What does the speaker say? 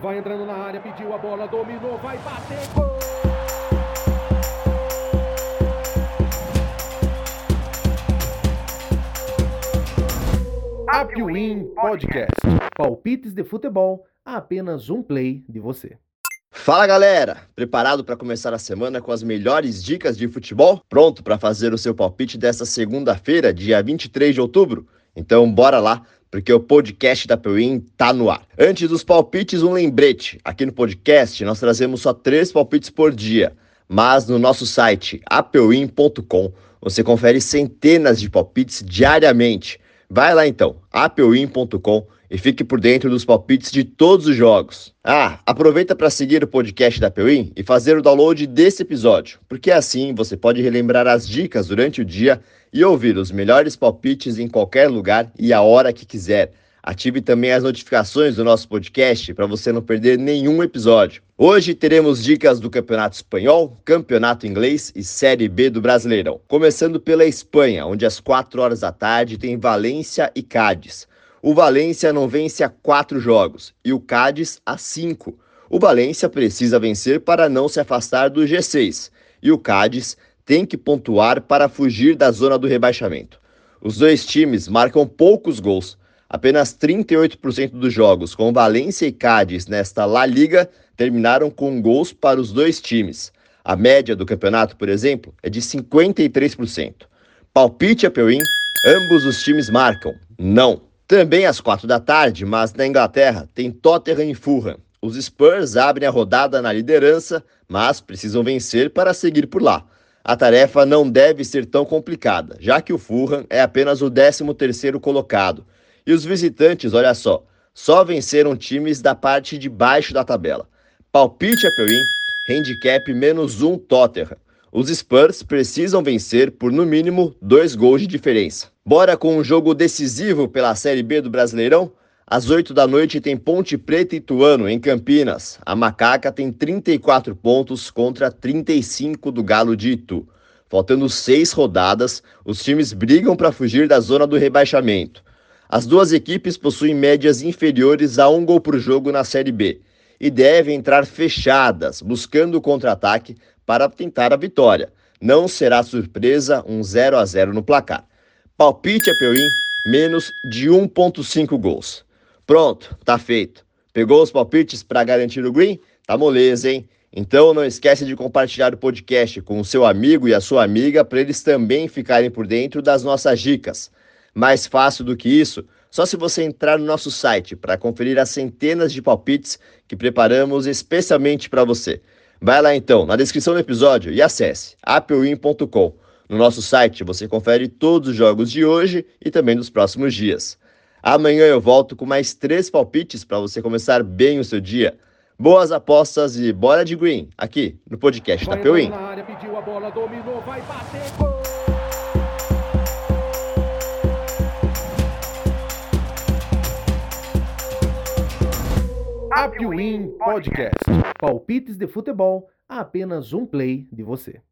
Vai entrando na área, pediu a bola, dominou, vai bater, gol! Apwin Podcast. Palpites de futebol a apenas um play de você. Fala galera, preparado para começar a semana com as melhores dicas de futebol? Pronto para fazer o seu palpite desta segunda-feira, dia 23 de outubro? Então bora lá porque o podcast da Peuim tá no ar. Antes dos palpites, um lembrete. Aqui no podcast nós trazemos só três palpites por dia, mas no nosso site apeuim.com você confere centenas de palpites diariamente. Vai lá então, apeuim.com e fique por dentro dos palpites de todos os jogos. Ah, aproveita para seguir o podcast da Peuim e fazer o download desse episódio, porque assim você pode relembrar as dicas durante o dia e ouvir os melhores palpites em qualquer lugar e a hora que quiser. Ative também as notificações do nosso podcast para você não perder nenhum episódio. Hoje teremos dicas do Campeonato Espanhol, Campeonato Inglês e Série B do Brasileirão. Começando pela Espanha, onde às 4 horas da tarde tem Valência e Cádiz. O Valência não vence há quatro jogos e o Cádiz há cinco. O Valência precisa vencer para não se afastar do G6 e o Cádiz tem que pontuar para fugir da zona do rebaixamento. Os dois times marcam poucos gols. Apenas 38% dos jogos com Valência e Cádiz nesta La Liga terminaram com gols para os dois times. A média do campeonato, por exemplo, é de 53%. Palpite a Peuim, ambos os times marcam. Não. Também às quatro da tarde, mas na Inglaterra, tem Tottenham e Fulham. Os Spurs abrem a rodada na liderança, mas precisam vencer para seguir por lá a tarefa não deve ser tão complicada, já que o Fulham é apenas o 13º colocado. E os visitantes, olha só, só venceram times da parte de baixo da tabela. Palpite a Peuim, handicap menos um Tottenham. Os Spurs precisam vencer por no mínimo dois gols de diferença. Bora com um jogo decisivo pela Série B do Brasileirão? Às 8 da noite tem Ponte Preta e Tuano, em Campinas. A Macaca tem 34 pontos contra 35 do Galo de Itu. Faltando seis rodadas, os times brigam para fugir da zona do rebaixamento. As duas equipes possuem médias inferiores a um gol por jogo na Série B e devem entrar fechadas, buscando o contra-ataque para tentar a vitória. Não será surpresa um 0 a 0 no placar. Palpite a Peuim, menos de 1,5 gols. Pronto, tá feito. Pegou os palpites para garantir o green? Tá moleza, hein? Então não esquece de compartilhar o podcast com o seu amigo e a sua amiga para eles também ficarem por dentro das nossas dicas. Mais fácil do que isso, só se você entrar no nosso site para conferir as centenas de palpites que preparamos especialmente para você. Vai lá então, na descrição do episódio e acesse applewin.com. No nosso site você confere todos os jogos de hoje e também dos próximos dias. Amanhã eu volto com mais três palpites para você começar bem o seu dia. Boas apostas e bora de green, aqui no podcast da Peuim. Apwin Podcast. Palpites de futebol a apenas um play de você.